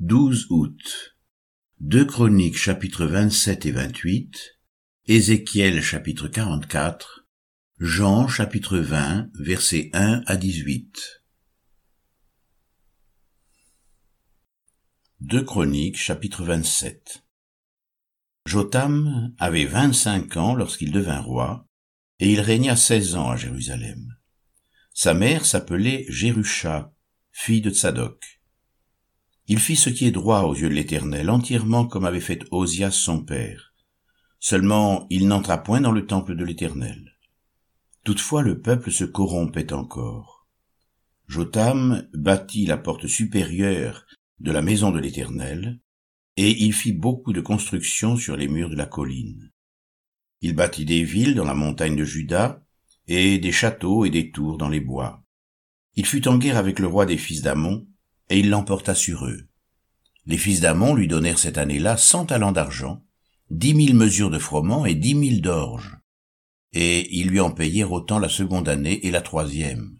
12 août. Deux Chroniques chapitres 27 et 28, Ézéchiel chapitre 44, Jean chapitre 20 versets 1 à 18. Deux Chroniques chapitre 27. Jotam avait vingt-cinq ans lorsqu'il devint roi, et il régna seize ans à Jérusalem. Sa mère s'appelait Jérusha, fille de Tsadok. Il fit ce qui est droit aux yeux de l'Éternel, entièrement comme avait fait Osias son père. Seulement il n'entra point dans le temple de l'Éternel. Toutefois le peuple se corrompait encore. Jotam bâtit la porte supérieure de la maison de l'Éternel, et il fit beaucoup de constructions sur les murs de la colline. Il bâtit des villes dans la montagne de Juda, et des châteaux et des tours dans les bois. Il fut en guerre avec le roi des fils d'Amon, et il l'emporta sur eux. Les fils d'Amon lui donnèrent cette année-là cent talents d'argent, dix mille mesures de froment et dix mille d'orge, et ils lui en payèrent autant la seconde année et la troisième.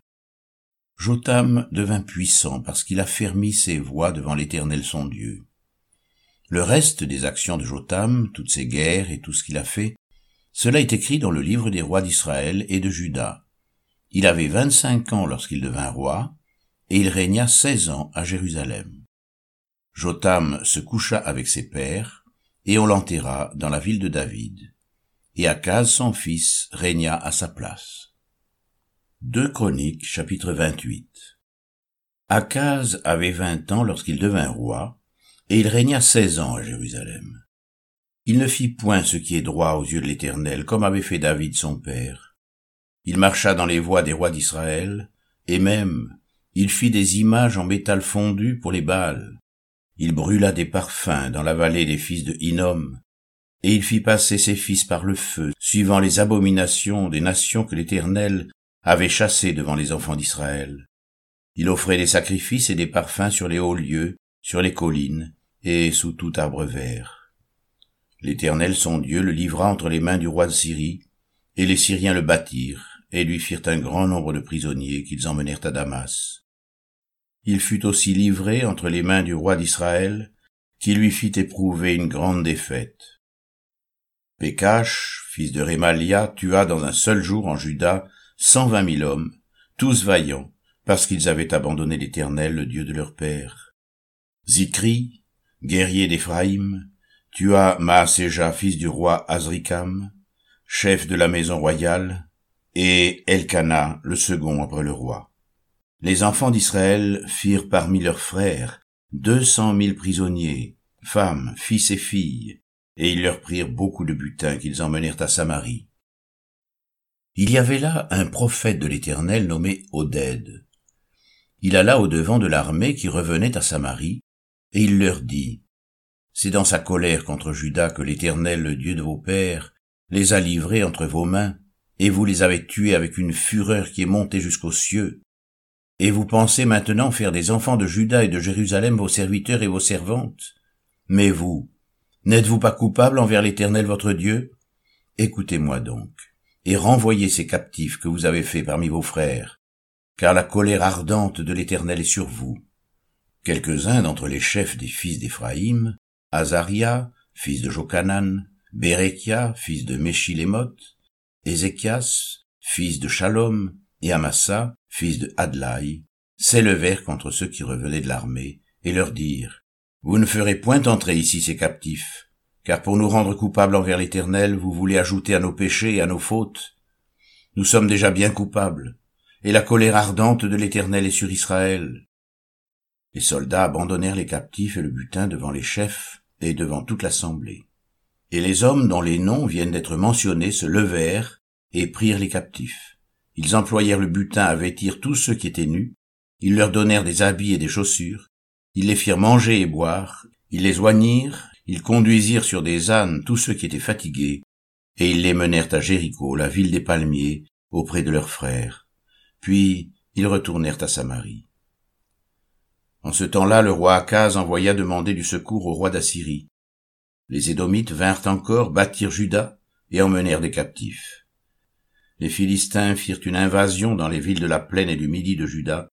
Jotam devint puissant parce qu'il affermit ses voix devant l'Éternel son Dieu. Le reste des actions de Jotam, toutes ses guerres et tout ce qu'il a fait, cela est écrit dans le livre des rois d'Israël et de Juda. Il avait vingt-cinq ans lorsqu'il devint roi, et il régna seize ans à Jérusalem. Jotam se coucha avec ses pères, et on l'enterra dans la ville de David. Et Akaz son fils régna à sa place. Deux Chroniques chapitre 28 Akaz avait vingt ans lorsqu'il devint roi, et il régna seize ans à Jérusalem. Il ne fit point ce qui est droit aux yeux de l'Éternel, comme avait fait David son père. Il marcha dans les voies des rois d'Israël, et même il fit des images en métal fondu pour les Baals. Il brûla des parfums dans la vallée des fils de Hinnom, et il fit passer ses fils par le feu, suivant les abominations des nations que l'Éternel avait chassées devant les enfants d'Israël. Il offrait des sacrifices et des parfums sur les hauts lieux, sur les collines, et sous tout arbre vert. L'Éternel son Dieu le livra entre les mains du roi de Syrie, et les Syriens le battirent, et lui firent un grand nombre de prisonniers qu'ils emmenèrent à Damas il fut aussi livré entre les mains du roi d'Israël, qui lui fit éprouver une grande défaite. Pécache, fils de Rémalia, tua dans un seul jour en Juda cent vingt mille hommes, tous vaillants, parce qu'ils avaient abandonné l'Éternel, le Dieu de leur père. Zikri, guerrier d'Éphraïm, tua Maaséja, fils du roi Azrikam, chef de la maison royale, et Elkana, le second après le roi. Les enfants d'Israël firent parmi leurs frères deux cent mille prisonniers, femmes, fils et filles, et ils leur prirent beaucoup de butin qu'ils emmenèrent à Samarie. Il y avait là un prophète de l'Éternel nommé Oded. Il alla au-devant de l'armée qui revenait à Samarie, et il leur dit, C'est dans sa colère contre Judas que l'Éternel, le Dieu de vos pères, les a livrés entre vos mains, et vous les avez tués avec une fureur qui est montée jusqu'aux cieux. Et vous pensez maintenant faire des enfants de Juda et de Jérusalem vos serviteurs et vos servantes. Mais vous, n'êtes-vous pas coupable envers l'Éternel votre Dieu? Écoutez-moi donc, et renvoyez ces captifs que vous avez faits parmi vos frères, car la colère ardente de l'Éternel est sur vous. Quelques-uns d'entre les chefs des fils d'Éphraïm, Azaria, fils de Jokanan, Bérekia, fils de Méchilémoth, Ézéchias, fils de Shalom, et Amasa, fils de Hadlaï, s'élevèrent contre ceux qui revenaient de l'armée, et leur dirent, Vous ne ferez point entrer ici ces captifs, car pour nous rendre coupables envers l'Éternel, vous voulez ajouter à nos péchés et à nos fautes. Nous sommes déjà bien coupables, et la colère ardente de l'Éternel est sur Israël. Les soldats abandonnèrent les captifs et le butin devant les chefs et devant toute l'assemblée. Et les hommes dont les noms viennent d'être mentionnés se levèrent et prirent les captifs. Ils employèrent le butin à vêtir tous ceux qui étaient nus, ils leur donnèrent des habits et des chaussures, ils les firent manger et boire, ils les oignirent, ils conduisirent sur des ânes tous ceux qui étaient fatigués, et ils les menèrent à Jéricho, la ville des palmiers, auprès de leurs frères. Puis ils retournèrent à Samarie. En ce temps-là, le roi Akaz envoya demander du secours au roi d'Assyrie. Les Édomites vinrent encore bâtir Juda et emmenèrent des captifs les Philistins firent une invasion dans les villes de la plaine et du midi de Juda.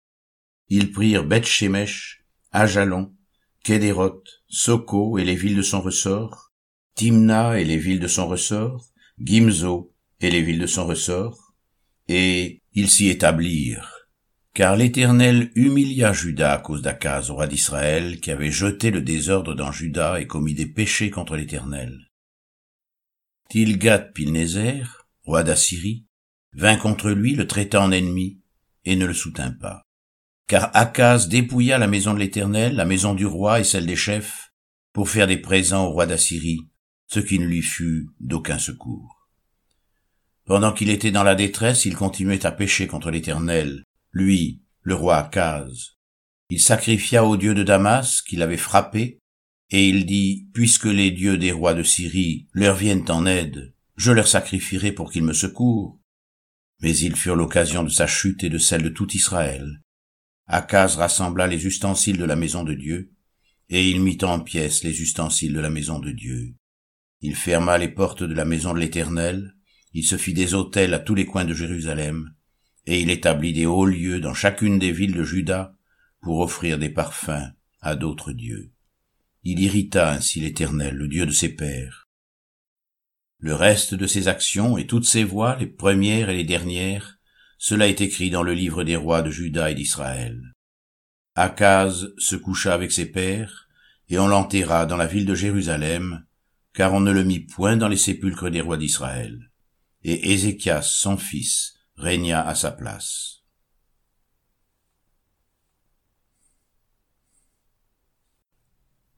Ils prirent Beth-Shemesh, Ajalon, Kédéroth, Soko et les villes de son ressort, Timna et les villes de son ressort, Gimzo et les villes de son ressort, et ils s'y établirent. Car l'Éternel humilia Juda à cause d'Akaz, roi d'Israël, qui avait jeté le désordre dans Juda et commis des péchés contre l'Éternel. Tilgat-Pilnézer, roi d'Assyrie, vint contre lui, le traita en ennemi, et ne le soutint pas. Car Akaz dépouilla la maison de l'Éternel, la maison du roi et celle des chefs, pour faire des présents au roi d'Assyrie, ce qui ne lui fut d'aucun secours. Pendant qu'il était dans la détresse, il continuait à pécher contre l'Éternel, lui, le roi Akaz. Il sacrifia aux dieux de Damas, qu'il avait frappé, et il dit, Puisque les dieux des rois de Syrie leur viennent en aide, je leur sacrifierai pour qu'ils me secourent. Mais ils furent l'occasion de sa chute et de celle de tout Israël. Akaz rassembla les ustensiles de la maison de Dieu, et il mit en pièces les ustensiles de la maison de Dieu. Il ferma les portes de la maison de l'Éternel, il se fit des autels à tous les coins de Jérusalem, et il établit des hauts lieux dans chacune des villes de Juda pour offrir des parfums à d'autres dieux. Il irrita ainsi l'Éternel, le Dieu de ses pères. Le reste de ses actions et toutes ses voies, les premières et les dernières, cela est écrit dans le livre des rois de Juda et d'Israël. Akaz se coucha avec ses pères, et on l'enterra dans la ville de Jérusalem, car on ne le mit point dans les sépulcres des rois d'Israël. Et Ézéchias, son fils, régna à sa place.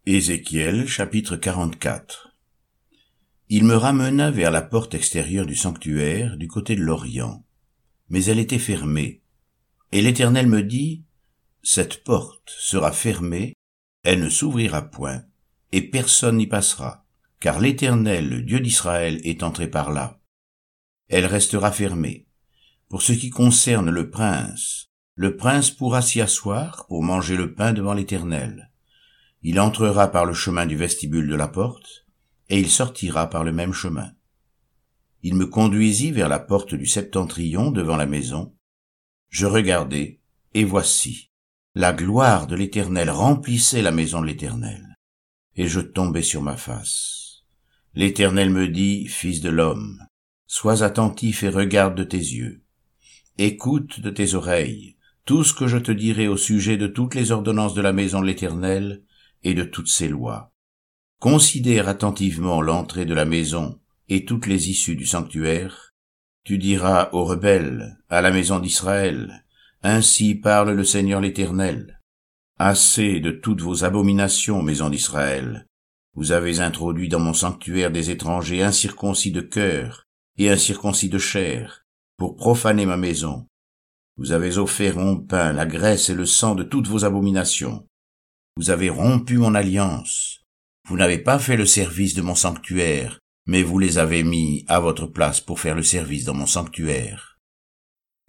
Ézéchiel chapitre 44 Il me ramena vers la porte extérieure du sanctuaire du côté de l'Orient, mais elle était fermée. Et l'Éternel me dit, Cette porte sera fermée, elle ne s'ouvrira point, et personne n'y passera, car l'Éternel, le Dieu d'Israël, est entré par là. Elle restera fermée. Pour ce qui concerne le prince, le prince pourra s'y asseoir pour manger le pain devant l'Éternel il entrera par le chemin du vestibule de la porte, et il sortira par le même chemin. Il me conduisit vers la porte du septentrion devant la maison. Je regardai, et voici, la gloire de l'Éternel remplissait la maison de l'Éternel. Et je tombai sur ma face. L'Éternel me dit, Fils de l'homme, sois attentif et regarde de tes yeux. Écoute de tes oreilles tout ce que je te dirai au sujet de toutes les ordonnances de la maison de l'Éternel, et de toutes ses lois. Considère attentivement l'entrée de la maison et toutes les issues du sanctuaire. Tu diras aux rebelles, à la maison d'Israël, Ainsi parle le Seigneur l'Éternel. Assez de toutes vos abominations, maison d'Israël. Vous avez introduit dans mon sanctuaire des étrangers incirconcis de cœur et incirconcis de chair, pour profaner ma maison. Vous avez offert mon pain, la graisse et le sang de toutes vos abominations. Vous avez rompu mon alliance. Vous n'avez pas fait le service de mon sanctuaire, mais vous les avez mis à votre place pour faire le service dans mon sanctuaire.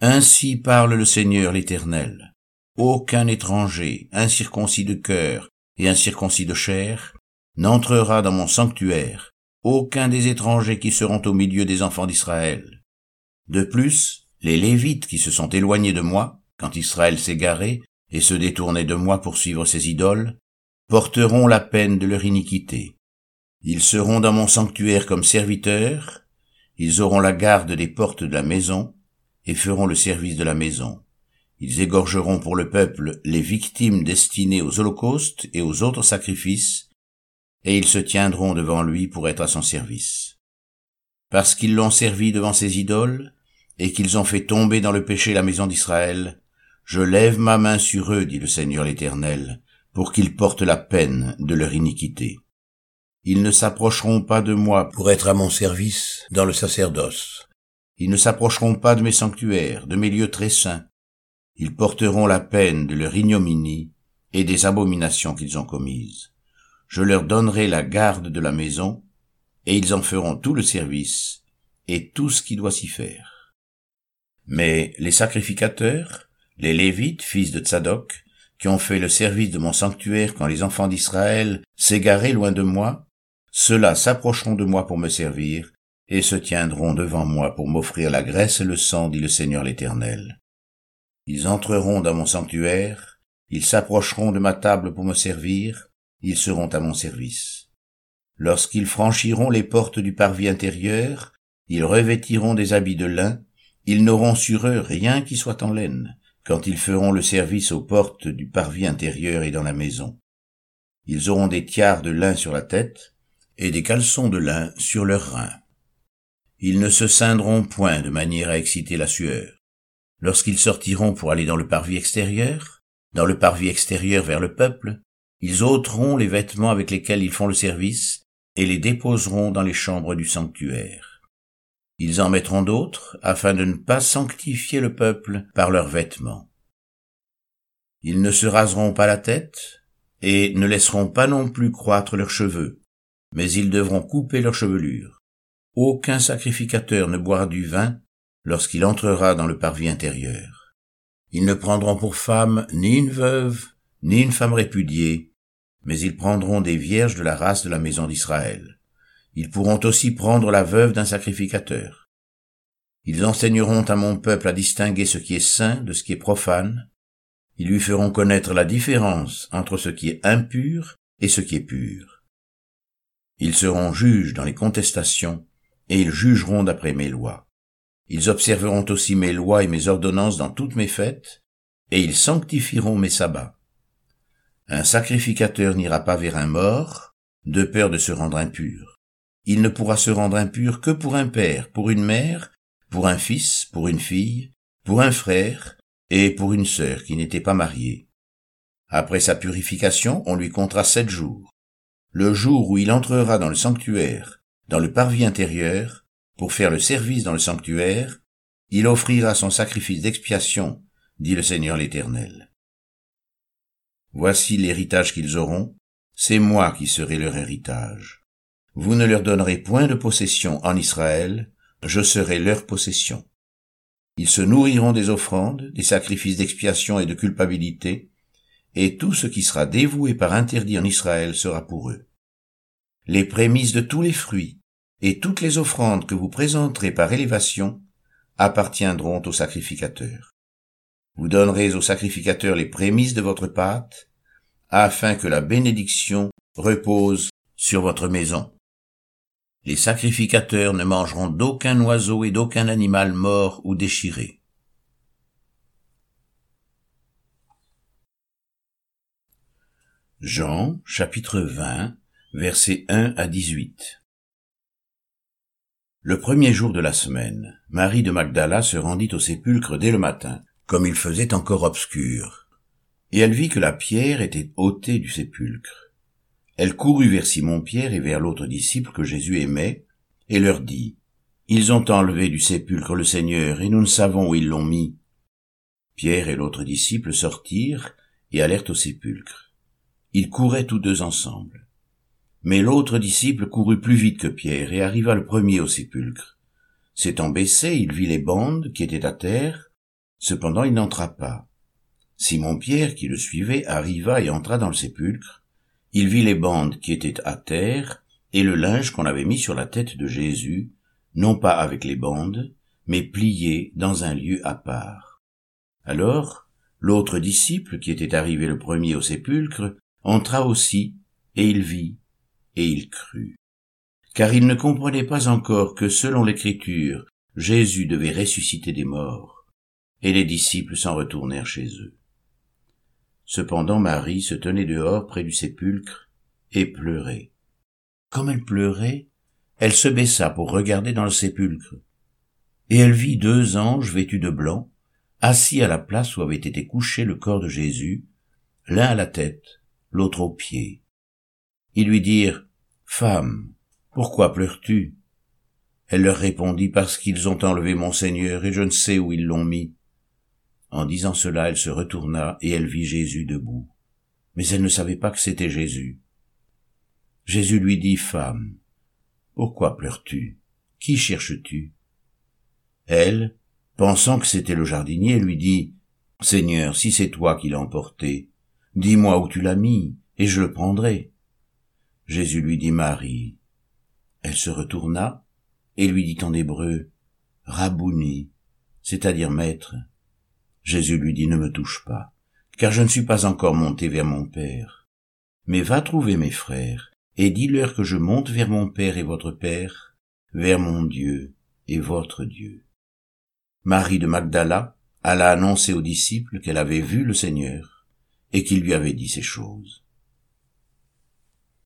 Ainsi parle le Seigneur l'Éternel. Aucun étranger, incirconcis de cœur et incirconcis de chair, n'entrera dans mon sanctuaire, aucun des étrangers qui seront au milieu des enfants d'Israël. De plus, les Lévites qui se sont éloignés de moi, quand Israël garé, et se détourner de moi pour suivre ces idoles, porteront la peine de leur iniquité. Ils seront dans mon sanctuaire comme serviteurs, ils auront la garde des portes de la maison, et feront le service de la maison. Ils égorgeront pour le peuple les victimes destinées aux holocaustes et aux autres sacrifices, et ils se tiendront devant lui pour être à son service. Parce qu'ils l'ont servi devant ses idoles, et qu'ils ont fait tomber dans le péché la maison d'Israël, je lève ma main sur eux, dit le Seigneur l'Éternel, pour qu'ils portent la peine de leur iniquité. Ils ne s'approcheront pas de moi pour être à mon service dans le sacerdoce. Ils ne s'approcheront pas de mes sanctuaires, de mes lieux très saints. Ils porteront la peine de leur ignominie et des abominations qu'ils ont commises. Je leur donnerai la garde de la maison, et ils en feront tout le service et tout ce qui doit s'y faire. Mais les sacrificateurs, les Lévites, fils de Tsadok, qui ont fait le service de mon sanctuaire quand les enfants d'Israël s'égaraient loin de moi, ceux-là s'approcheront de moi pour me servir, et se tiendront devant moi pour m'offrir la graisse et le sang, dit le Seigneur l'Éternel. Ils entreront dans mon sanctuaire, ils s'approcheront de ma table pour me servir, ils seront à mon service. Lorsqu'ils franchiront les portes du parvis intérieur, ils revêtiront des habits de lin, ils n'auront sur eux rien qui soit en laine, quand ils feront le service aux portes du parvis intérieur et dans la maison. Ils auront des tiares de lin sur la tête, et des caleçons de lin sur leurs reins. Ils ne se ceindront point de manière à exciter la sueur. Lorsqu'ils sortiront pour aller dans le parvis extérieur, dans le parvis extérieur vers le peuple, ils ôteront les vêtements avec lesquels ils font le service et les déposeront dans les chambres du sanctuaire. Ils en mettront d'autres afin de ne pas sanctifier le peuple par leurs vêtements. Ils ne se raseront pas la tête et ne laisseront pas non plus croître leurs cheveux, mais ils devront couper leur chevelure. Aucun sacrificateur ne boira du vin lorsqu'il entrera dans le parvis intérieur. Ils ne prendront pour femme ni une veuve, ni une femme répudiée, mais ils prendront des vierges de la race de la maison d'Israël. Ils pourront aussi prendre la veuve d'un sacrificateur. Ils enseigneront à mon peuple à distinguer ce qui est saint de ce qui est profane. Ils lui feront connaître la différence entre ce qui est impur et ce qui est pur. Ils seront juges dans les contestations, et ils jugeront d'après mes lois. Ils observeront aussi mes lois et mes ordonnances dans toutes mes fêtes, et ils sanctifieront mes sabbats. Un sacrificateur n'ira pas vers un mort, de peur de se rendre impur. Il ne pourra se rendre impur que pour un père, pour une mère, pour un fils, pour une fille, pour un frère, et pour une sœur qui n'était pas mariée. Après sa purification, on lui comptera sept jours. Le jour où il entrera dans le sanctuaire, dans le parvis intérieur, pour faire le service dans le sanctuaire, il offrira son sacrifice d'expiation, dit le Seigneur l'Éternel. Voici l'héritage qu'ils auront, c'est moi qui serai leur héritage. Vous ne leur donnerez point de possession en Israël, je serai leur possession. Ils se nourriront des offrandes, des sacrifices d'expiation et de culpabilité, et tout ce qui sera dévoué par interdit en Israël sera pour eux. Les prémices de tous les fruits, et toutes les offrandes que vous présenterez par élévation appartiendront au sacrificateur. Vous donnerez au sacrificateur les prémices de votre pâte, afin que la bénédiction repose sur votre maison. Les sacrificateurs ne mangeront d'aucun oiseau et d'aucun animal mort ou déchiré. Jean chapitre 20 versets 1 à 18 le premier jour de la semaine, Marie de Magdala se rendit au sépulcre dès le matin, comme il faisait encore obscur. Et elle vit que la pierre était ôtée du sépulcre. Elle courut vers Simon-Pierre et vers l'autre disciple que Jésus aimait, et leur dit, Ils ont enlevé du sépulcre le Seigneur, et nous ne savons où ils l'ont mis. Pierre et l'autre disciple sortirent et allèrent au sépulcre. Ils couraient tous deux ensemble. Mais l'autre disciple courut plus vite que Pierre et arriva le premier au sépulcre. S'étant baissé, il vit les bandes qui étaient à terre, cependant il n'entra pas. Simon-Pierre, qui le suivait, arriva et entra dans le sépulcre. Il vit les bandes qui étaient à terre et le linge qu'on avait mis sur la tête de Jésus, non pas avec les bandes, mais plié dans un lieu à part. Alors, l'autre disciple, qui était arrivé le premier au sépulcre, entra aussi, et il vit, et il crut. Car il ne comprenait pas encore que, selon l'Écriture, Jésus devait ressusciter des morts, et les disciples s'en retournèrent chez eux. Cependant Marie se tenait dehors près du sépulcre et pleurait. Comme elle pleurait, elle se baissa pour regarder dans le sépulcre, et elle vit deux anges vêtus de blanc, assis à la place où avait été couché le corps de Jésus, l'un à la tête, l'autre aux pieds. Ils lui dirent, Femme, pourquoi pleures-tu? Elle leur répondit, Parce qu'ils ont enlevé mon Seigneur, et je ne sais où ils l'ont mis. En disant cela, elle se retourna, et elle vit Jésus debout. Mais elle ne savait pas que c'était Jésus. Jésus lui dit, Femme, pourquoi pleures-tu? Qui cherches-tu? Elle, pensant que c'était le jardinier, lui dit, Seigneur, si c'est toi qui l'as emporté, dis-moi où tu l'as mis, et je le prendrai. Jésus lui dit Marie. Elle se retourna et lui dit en hébreu, Rabouni, c'est-à-dire maître. Jésus lui dit, ne me touche pas, car je ne suis pas encore monté vers mon Père. Mais va trouver mes frères, et dis-leur que je monte vers mon Père et votre Père, vers mon Dieu et votre Dieu. Marie de Magdala alla annoncer aux disciples qu'elle avait vu le Seigneur, et qu'il lui avait dit ces choses.